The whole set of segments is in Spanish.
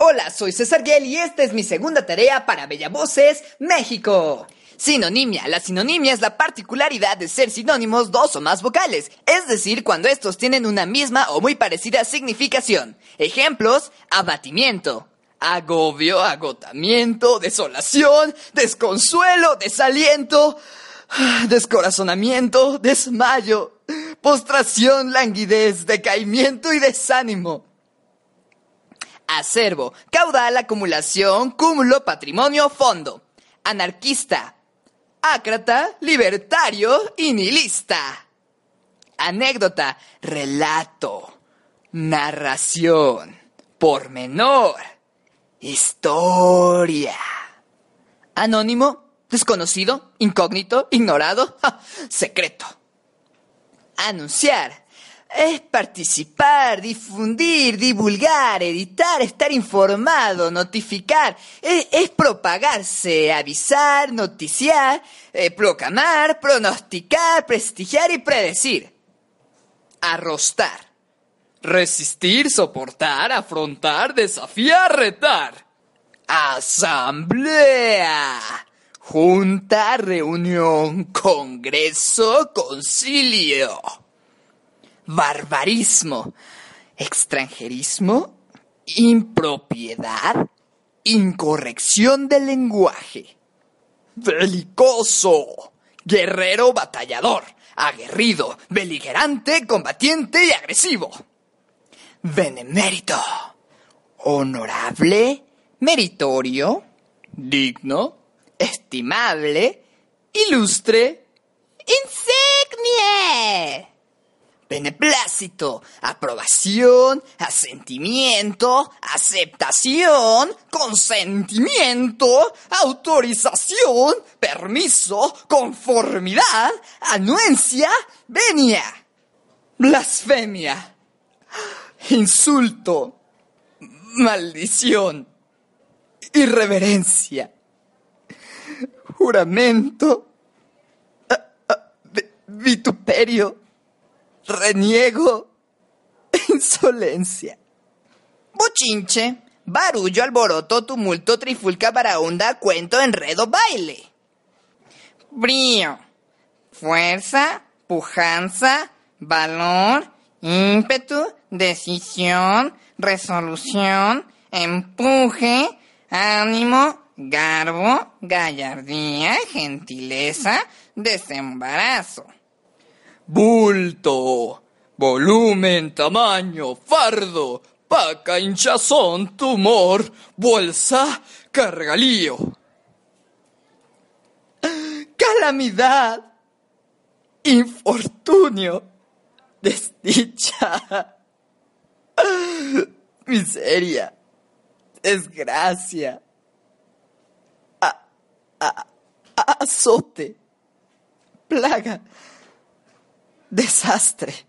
Hola, soy César Guel y esta es mi segunda tarea para Bella Voces, México. Sinonimia. La sinonimia es la particularidad de ser sinónimos dos o más vocales, es decir, cuando estos tienen una misma o muy parecida significación. Ejemplos, abatimiento, agobio, agotamiento, desolación, desconsuelo, desaliento, descorazonamiento, desmayo, postración, languidez, decaimiento y desánimo. Acervo, caudal, acumulación, cúmulo, patrimonio, fondo. Anarquista, ácrata, libertario y. Anécdota, relato, narración, pormenor, historia. Anónimo, desconocido, incógnito, ignorado, secreto. Anunciar, es participar, difundir, divulgar, editar, estar informado, notificar. Es, propagarse, avisar, noticiar, eh, proclamar, pronosticar, prestigiar y predecir. Arrostar. Resistir, soportar, afrontar, desafiar, retar. Asamblea. Junta, reunión, congreso, concilio barbarismo, extranjerismo, impropiedad, incorrección del lenguaje. Belicoso, guerrero batallador, aguerrido, beligerante, combatiente y agresivo. Benemérito, honorable, meritorio, digno, estimable, ilustre, insignie beneplácito, aprobación, asentimiento, aceptación, consentimiento, autorización, permiso, conformidad, anuencia, venia, blasfemia, insulto, maldición, irreverencia, juramento, vituperio, reniego, insolencia. Bochinche, barullo, alboroto, tumulto, trifulca, baraunda, cuento, enredo, baile. Brío, fuerza, pujanza, valor, ímpetu, decisión, resolución, empuje, ánimo, garbo, gallardía, gentileza, desembarazo bulto, volumen, tamaño, fardo, paca, hinchazón, tumor, bolsa, cargalío. Calamidad, infortunio, desdicha, miseria, desgracia, azote, plaga desastre.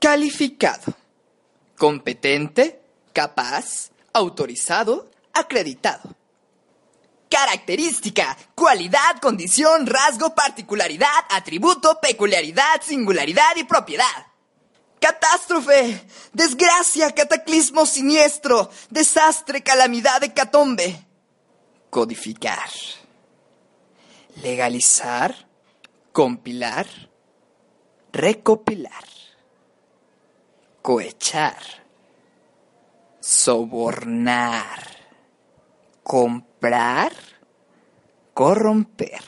Calificado. Competente, capaz, autorizado, acreditado. Característica, cualidad, condición, rasgo, particularidad, atributo, peculiaridad, singularidad y propiedad. Catástrofe, desgracia, cataclismo siniestro, desastre, calamidad, hecatombe. Codificar. Legalizar, compilar, recopilar, cohechar, sobornar, comprar, corromper.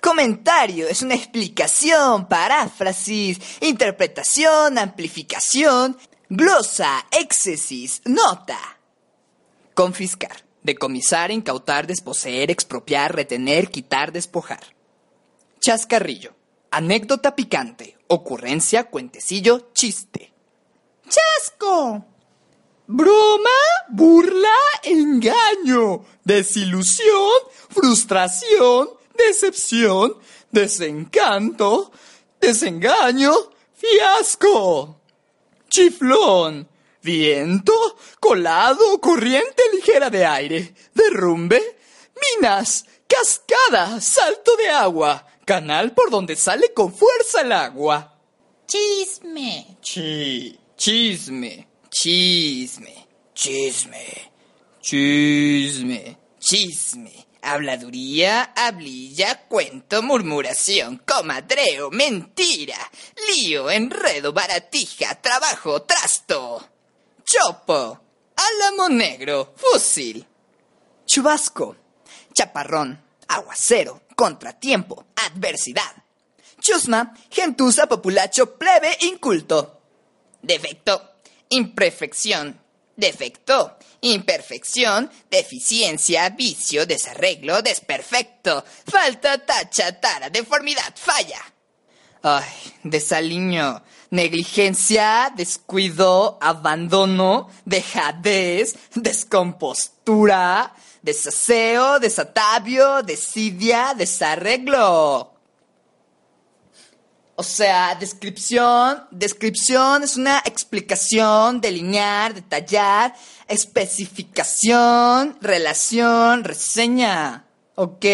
Comentario es una explicación, paráfrasis, interpretación, amplificación, glosa, éxesis, nota. Confiscar, decomisar, incautar, desposeer, expropiar, retener, quitar, despojar. Chascarrillo, Anécdota picante, ocurrencia, cuentecillo, chiste. Chasco. Broma, burla, engaño, desilusión, frustración, decepción, desencanto, desengaño, fiasco. Chiflón, viento, colado, corriente ligera de aire, derrumbe, minas, cascada, salto de agua, canal por donde sale con fuerza el agua. Chisme. Chi, chisme, chisme, chisme, chisme, chisme, habladuría, hablilla, cuento, murmuración, comadreo, mentira, lío, enredo, baratija, trabajo, trasto, chopo, álamo negro, fusil, chubasco, chaparrón, aguacero, contratiempo, adversidad, chusma, gentuza, populacho, plebe, inculto, defecto, imperfección, defecto, imperfección, deficiencia, vicio, desarreglo, desperfecto, falta, tacha, tara, deformidad, falla. Ay, desaliño, negligencia, descuido, abandono, dejadez, descompostura, desaseo, desatavio, desidia, desarreglo. O sea, descripción, descripción es una explicación, delinear, detallar, especificación, relación, reseña. ¿Ok?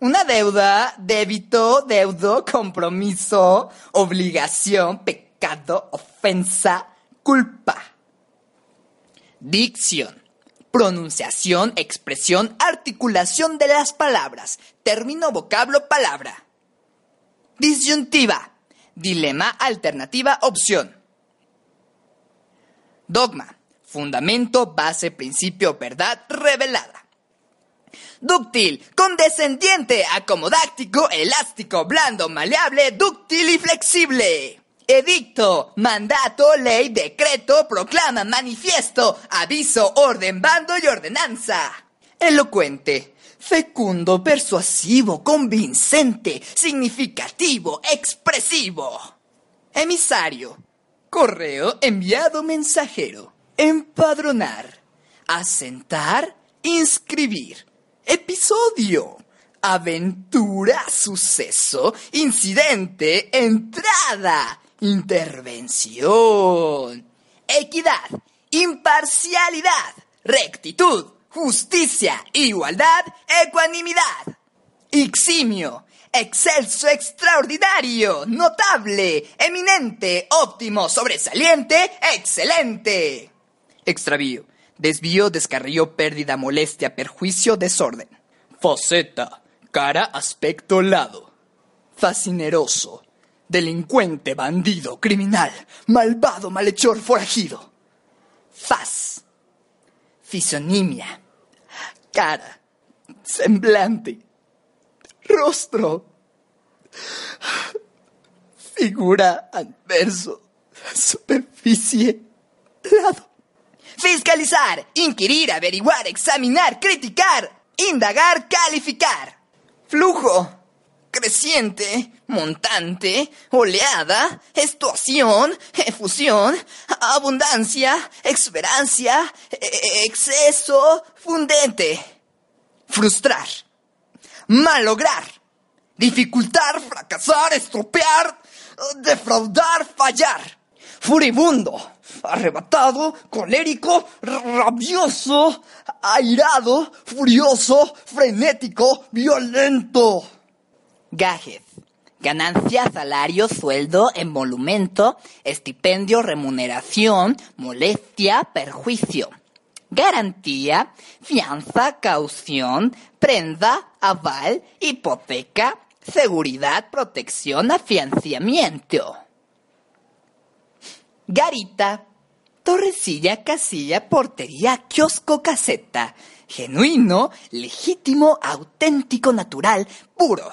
Una deuda, débito, deudo, compromiso, obligación, pecado, ofensa, culpa. Dicción. Pronunciación, expresión, articulación de las palabras. Término, vocablo, palabra. Disyuntiva. Dilema, alternativa, opción. Dogma. Fundamento, base, principio, verdad, revelada. Dúctil, condescendiente, acomodáctico, elástico, blando, maleable, dúctil y flexible. Edicto, mandato, ley, decreto, proclama, manifiesto, aviso, orden, bando y ordenanza. Elocuente, fecundo, persuasivo, convincente, significativo, expresivo. Emisario, correo, enviado, mensajero. Empadronar, asentar, inscribir. Episodio, aventura, suceso, incidente, entrada, intervención. Equidad, imparcialidad, rectitud, justicia, igualdad, ecuanimidad. Eximio, excelso, extraordinario, notable, eminente, óptimo, sobresaliente, excelente. Extravío, desvío, descarrío, pérdida, molestia, perjuicio, desorden. Faceta, cara, aspecto, lado. Fascineroso, delincuente, bandido, criminal, malvado, malhechor, forajido. Faz, fisonimia, cara, semblante, rostro, figura, adverso, superficie, lado. Fiscalizar, inquirir, averiguar, examinar, criticar, indagar, calificar. Flujo, creciente, montante, oleada, estuación, efusión, abundancia, exuberancia, e- exceso, fundente. Frustrar, malograr, dificultar, fracasar, estropear, defraudar, fallar. Furibundo, arrebatado, colérico, rabioso, airado, furioso, frenético, violento. Gajes. Ganancia, salario, sueldo, emolumento, estipendio, remuneración, molestia, perjuicio. Garantía, fianza, caución, prenda, aval, hipoteca, seguridad, protección, afianciamiento. Garita, torrecilla, casilla, portería, kiosco, caseta. Genuino, legítimo, auténtico, natural, puro.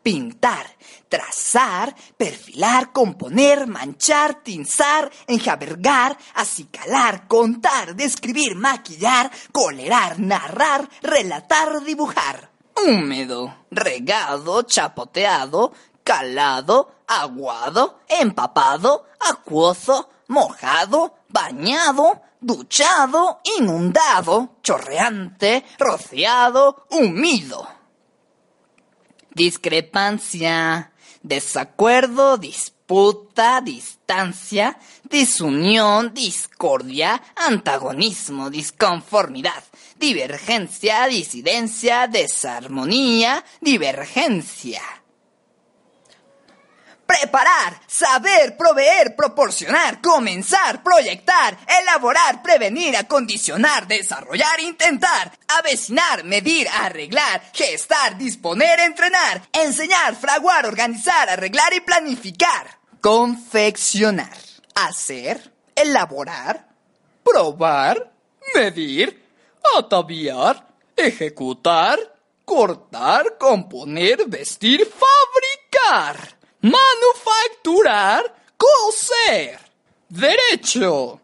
Pintar, trazar, perfilar, componer, manchar, tinzar, enjabergar, acicalar, contar, describir, maquillar, colerar, narrar, relatar, dibujar. Húmedo, regado, chapoteado, calado, aguado, empapado, acuoso, mojado, bañado, duchado, inundado, chorreante, rociado, humido. Discrepancia, desacuerdo, disputa, distancia, disunión, discordia, antagonismo, disconformidad, divergencia, disidencia, desarmonía, divergencia. Preparar, saber, proveer, proporcionar, comenzar, proyectar, elaborar, prevenir, acondicionar, desarrollar, intentar, avecinar, medir, arreglar, gestar, disponer, entrenar, enseñar, fraguar, organizar, arreglar y planificar. Confeccionar, hacer, elaborar, probar, medir, ataviar, ejecutar, cortar, componer, vestir, fabricar manufacturar, coser. Derecho,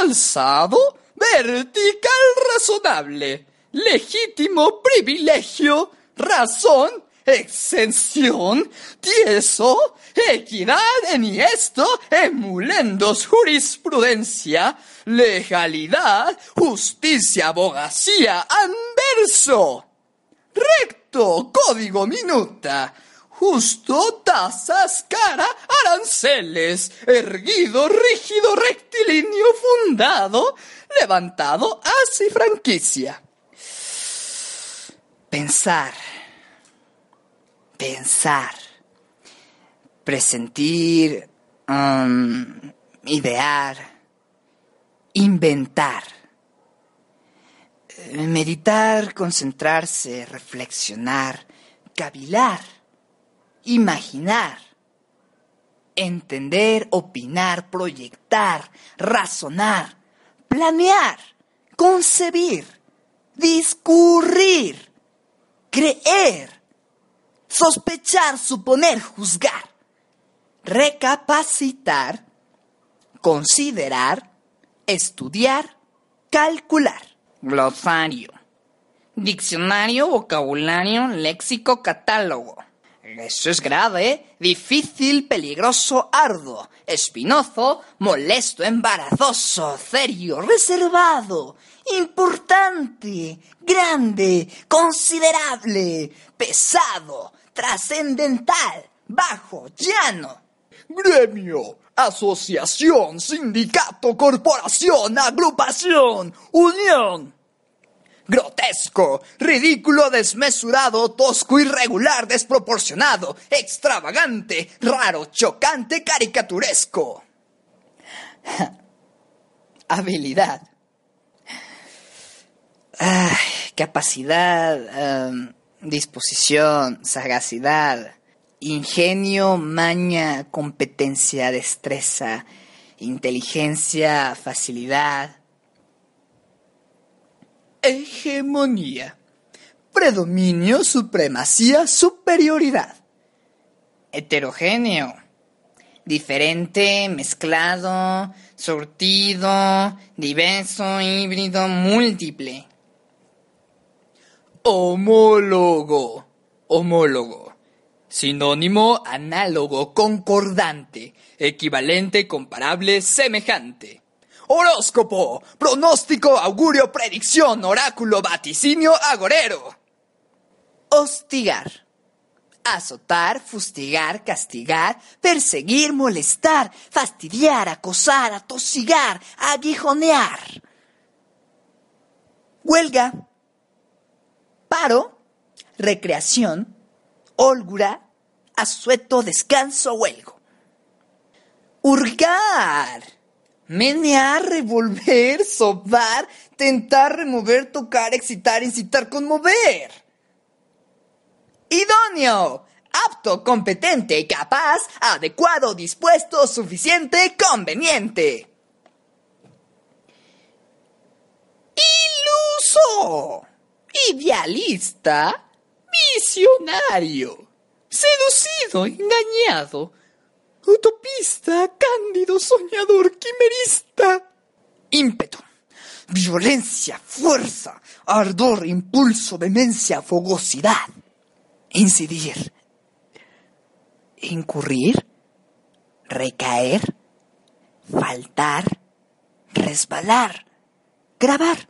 alzado, vertical razonable, legítimo privilegio, razón, exención, tieso, equidad, esto, emulendos, jurisprudencia, legalidad, justicia, abogacía, anverso, recto, código minuta, justo, tasas, cara, aranceles, erguido, rígido, rectilíneo, fundado, levantado, así franquicia. Pensar, pensar, presentir, um, idear, inventar. Meditar, concentrarse, reflexionar, cavilar imaginar, entender, opinar, proyectar, razonar, planear, concebir, discurrir, creer, sospechar, suponer, juzgar, recapacitar, considerar, estudiar, calcular. Glosario. Diccionario, vocabulario, léxico, catálogo. Eso es grave, difícil, peligroso, arduo, espinoso, molesto, embarazoso, serio, reservado, importante, grande, considerable, pesado, trascendental, bajo, llano. Gremio, asociación, sindicato, corporación, agrupación, unión grotesco, ridículo, desmesurado, tosco, irregular, desproporcionado, extravagante, raro, chocante, caricaturesco. Habilidad. capacidad, em, disposición, sagacidad, ingenio, maña, competencia, destreza, inteligencia, facilidad, hegemonía, predominio, supremacía, superioridad. Heterogéneo, diferente, mezclado, sortido, diverso, híbrido, múltiple. Homólogo, homólogo. Sinónimo, análogo, concordante, equivalente, comparable, semejante. Horóscopo, pronóstico, augurio, predicción, oráculo, vaticinio, agorero. Hostigar. Azotar, fustigar, castigar, perseguir, molestar, fastidiar, acosar, atosigar, aguijonear. Huelga. Paro, recreación, holgura, asueto, descanso, huelgo. Hurgar menear, revolver, sobar, tentar, remover, tocar, excitar, incitar, conmover. Idóneo, apto, competente, capaz, adecuado, dispuesto, suficiente, conveniente. Iluso, idealista, visionario, seducido, engañado, Utopista, cándido, soñador, quimerista. Ímpetu, violencia, fuerza, ardor, impulso, demencia, fogosidad. Incidir. Incurrir. Recaer. Faltar. Resbalar. Grabar.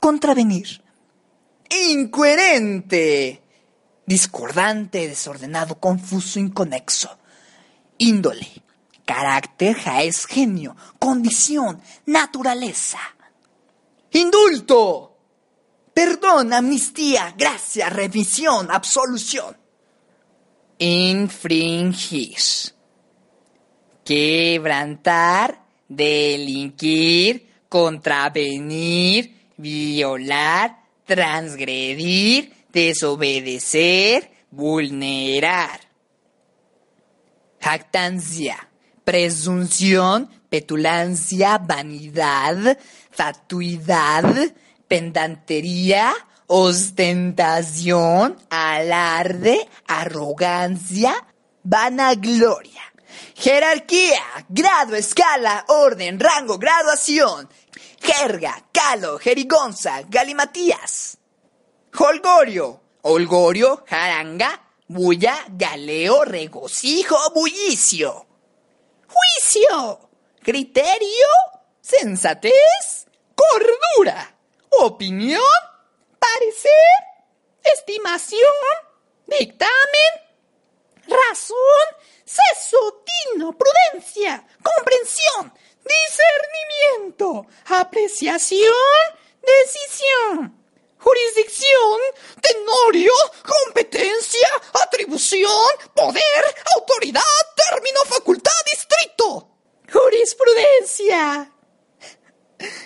Contravenir. Incoherente. Discordante, desordenado, confuso, inconexo índole, carácter, jaez, genio, condición, naturaleza. Indulto, perdón, amnistía, gracia, revisión, absolución. Infringir, quebrantar, delinquir, contravenir, violar, transgredir, desobedecer, vulnerar. Jactancia, presunción, petulancia, vanidad, fatuidad, pendantería, ostentación, alarde, arrogancia, vanagloria. Jerarquía, grado, escala, orden, rango, graduación. Jerga, calo, jerigonza, galimatías. Holgorio, holgorio, jaranga, bulla, galeo, regocijo, bullicio. Juicio, criterio, sensatez, cordura, opinión, parecer, estimación, dictamen, razón, seso, tino, prudencia, comprensión, discernimiento, apreciación, decisión, jurisdicción, tenorio, competencia, atribución, poder, autoridad, término, facultad, distrito. Jurisprudencia.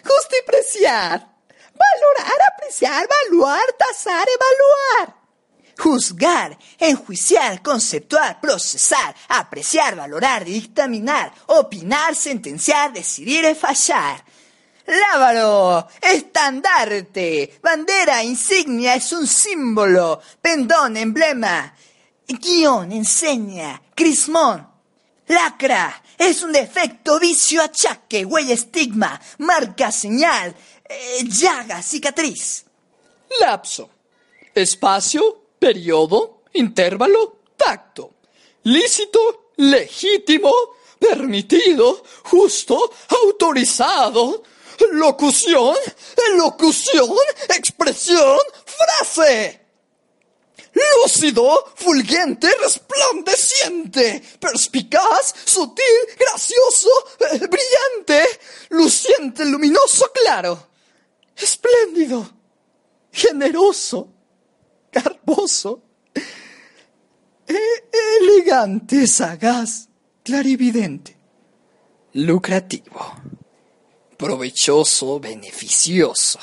Justipreciar. Valorar, apreciar, evaluar, tasar, evaluar. Juzgar, enjuiciar, conceptuar, procesar, apreciar, valorar, dictaminar, opinar, sentenciar, decidir fallar. Lábaro, estandarte, bandera, insignia, es un símbolo, pendón, emblema, guion, enseña, crismón, lacra, es un defecto, vicio, achaque, huella, estigma, marca, señal, eh, llaga, cicatriz. Lapso. Espacio, periodo, intervalo, tacto. Lícito, legítimo, permitido, justo, autorizado. Locución, locución, expresión, frase. Lúcido, fulgente, resplandeciente, perspicaz, sutil, gracioso, eh, brillante, luciente, luminoso, claro, espléndido, generoso, garboso, e- elegante, sagaz, clarividente, lucrativo, provechoso, beneficioso,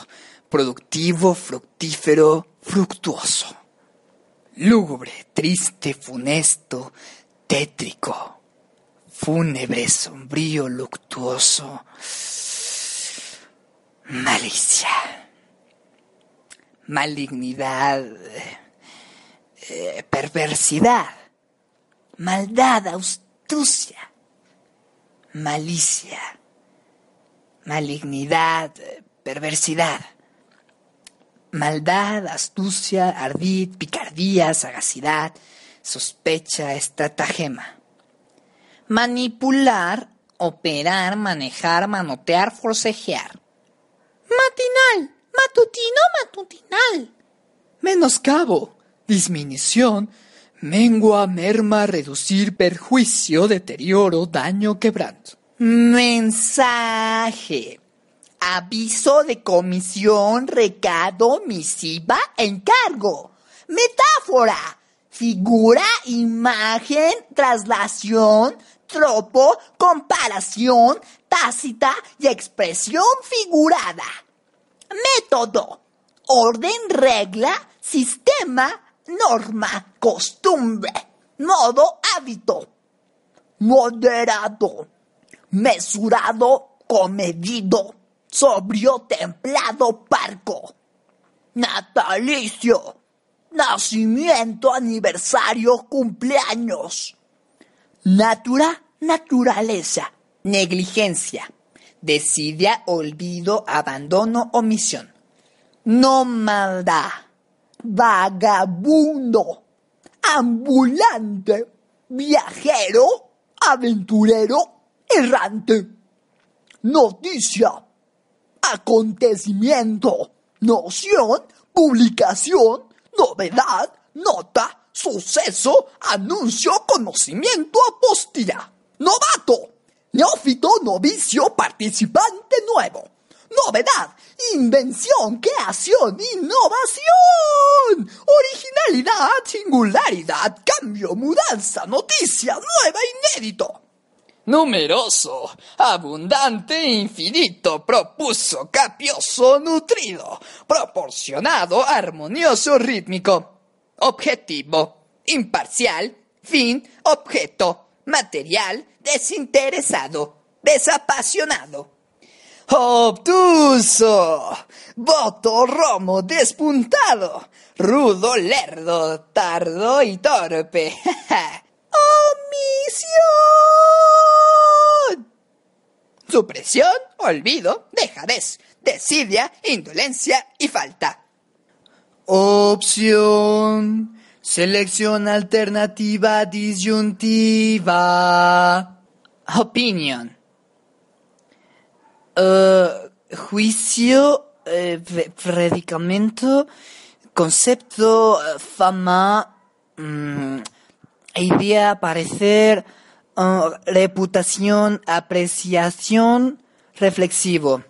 productivo, fructífero, fructuoso lúgubre, triste, funesto, tétrico, fúnebre, sombrío, luctuoso, malicia, malignidad, eh, perversidad, maldad, astucia, malicia, malignidad, perversidad maldad, astucia, ardid, picardía, sagacidad, sospecha, estratagema. Manipular, operar, manejar, manotear, forcejear. Matinal, matutino, matutinal. Menoscabo, disminución, mengua, merma, reducir, perjuicio, deterioro, daño, quebranto. Mensaje aviso de comisión, recado, misiva, encargo. Metáfora, figura, imagen, traslación, tropo, comparación, tácita y expresión figurada. Método, orden, regla, sistema, norma, costumbre, modo, hábito. Moderado, mesurado, comedido sobrio, templado, parco. Natalicio. Nacimiento, aniversario, cumpleaños. Natura, naturaleza. Negligencia. Desidia, olvido, abandono, omisión. Nómada. Vagabundo. Ambulante. Viajero. Aventurero. Errante. Noticia. Acontecimiento, noción, publicación, novedad, nota, suceso, anuncio, conocimiento, apostilla. Novato, neófito, novicio, participante nuevo. Novedad, invención, creación, innovación, originalidad, singularidad, cambio, mudanza, noticia, nueva, inédito. Numeroso, abundante, infinito, propuso, capioso, nutrido, proporcionado, armonioso, rítmico. Objetivo, imparcial, fin, objeto, material, desinteresado, desapasionado. Obtuso, voto romo despuntado, rudo, lerdo, tardo y torpe. ¡Omisión! Supresión, olvido, dejadez, desidia, indolencia y falta. Opción. Selección alternativa disyuntiva. Opinion. Eh, juicio, eh, pre- predicamento, concepto, eh, fama, mm, idea, parecer, eh, reputación, apreciación, reflexivo.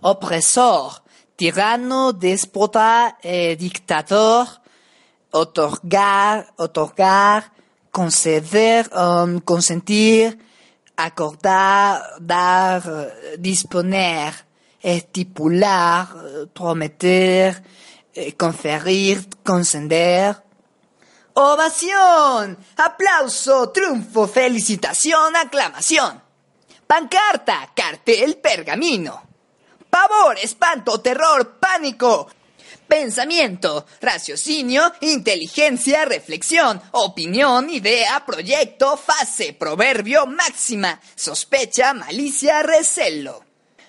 Opresor, tirano, déspota, eh, dictador, otorgar, otorgar, conceder, um, consentir, acordar, dar, disponer, estipular, eh, prometer, eh, conferir, conceder. Ovación, aplauso, triunfo, felicitación, aclamación. Pancarta, cartel, pergamino. Pavor, espanto, terror, pánico. Pensamiento, raciocinio, inteligencia, reflexión, opinión, idea, proyecto, fase, proverbio, máxima, sospecha, malicia, recelo.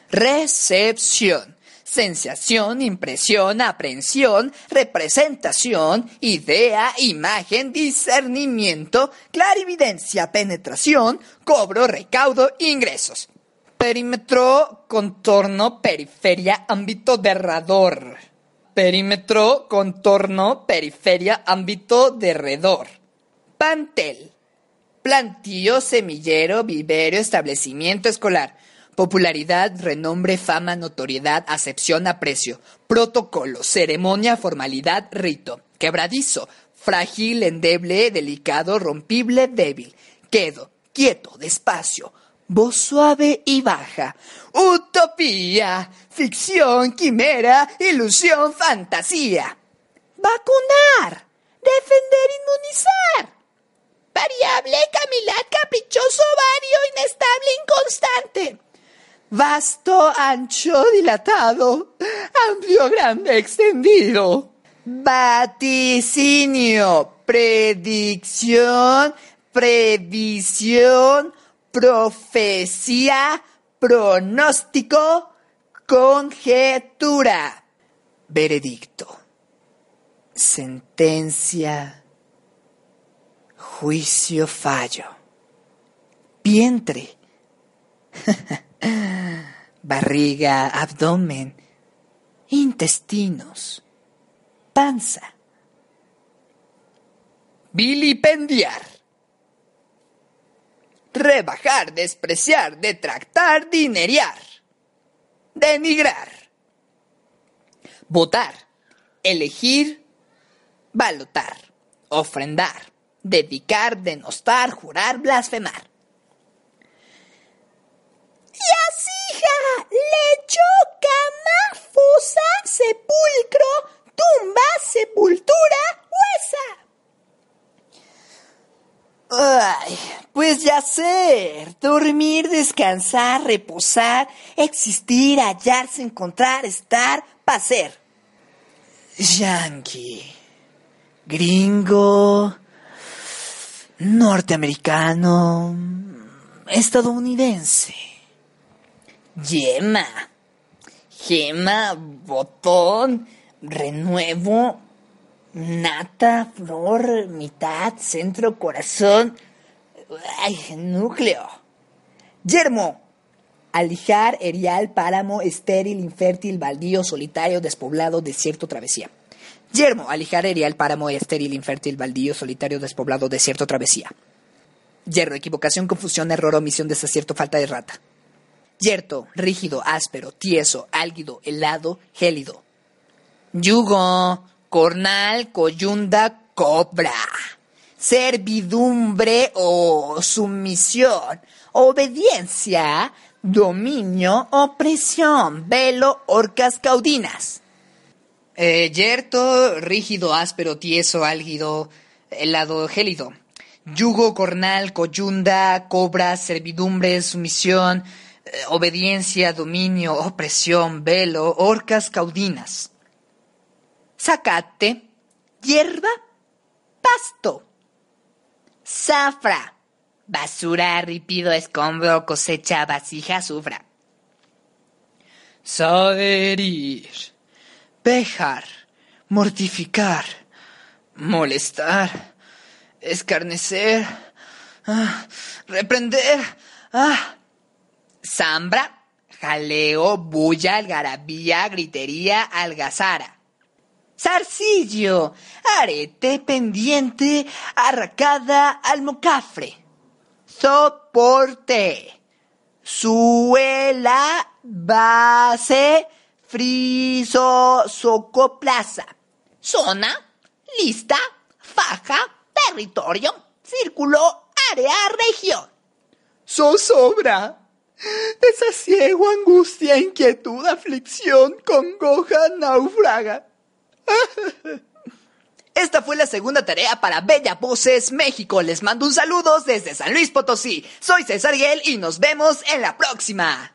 Recepción, sensación, impresión, aprehensión, representación, idea, imagen, discernimiento, clarividencia, penetración, cobro, recaudo, ingresos. Perímetro, contorno, periferia, ámbito derrador. Perímetro, contorno, periferia, ámbito derredor. Pantel. Plantío, semillero, vivero, establecimiento escolar. Popularidad, renombre, fama, notoriedad, acepción, aprecio. Protocolo, ceremonia, formalidad, rito. Quebradizo, frágil, endeble, delicado, rompible, débil. Quedo, quieto, despacio. Voz suave y baja. Utopía, ficción, quimera, ilusión, fantasía. Vacunar, defender, inmunizar. Variable, camilat, caprichoso, vario, inestable, inconstante. Vasto, ancho, dilatado, amplio, grande, extendido. Vaticinio, predicción, previsión, profecía, pronóstico, conjetura. Veredicto. Sentencia. Juicio fallo. Vientre. Barriga, abdomen. Intestinos. Panza. Vilipendiar. Rebajar, despreciar, detractar, dinerear. Denigrar. Votar. Elegir. Balotar. Ofrendar. Dedicar, denostar, jurar, blasfemar. Yasija, lecho, cama, fosa, sepulcro, tumba, sepultura, huesa. Ay, pues ya sé, dormir, descansar, reposar, existir, hallarse, encontrar, estar, paser. Yankee, gringo, norteamericano, estadounidense. Yema, gema, botón, renuevo, nata, flor, mitad, centro, corazón, ay, núcleo. Yermo, alijar, erial, páramo, estéril, infértil, baldío, solitario, despoblado, desierto, travesía. Yermo, alijar, erial, páramo, estéril, infértil, baldío, solitario, despoblado, desierto, travesía. Yerro, equivocación, confusión, error, omisión, desacierto, falta de rata. Yerto, rígido, áspero, tieso, álgido, helado, gélido. Yugo, cornal, coyunda, cobra. servidumbre o sumisión, obediencia, dominio, opresión, velo, orcas caudinas. Eh, yerto, rígido, áspero, tieso, álgido, helado, gélido. Yugo, cornal, coyunda, cobra, servidumbre, sumisión, obediencia, dominio, opresión, velo, orcas caudinas. Zacate, hierba, pasto. Zafra, basura, ripido, escombro, cosecha, vasija, sufra. Saherir, pejar, mortificar, molestar, escarnecer, ah, reprender, ah. Zambra, jaleo, bulla, algarabía, gritería, algazara. Zarcillo, arete, pendiente, arracada, almocafre. Soporte, suela, base, friso, socoplaza. Zona, lista, faja, territorio, círculo, área, región. Zozobra. Desasiego, angustia, inquietud, aflicción, congoja, naufraga. Esta fue la segunda tarea para Bella Voces México. Les mando un saludo desde San Luis Potosí. Soy César Guel y nos vemos en la próxima.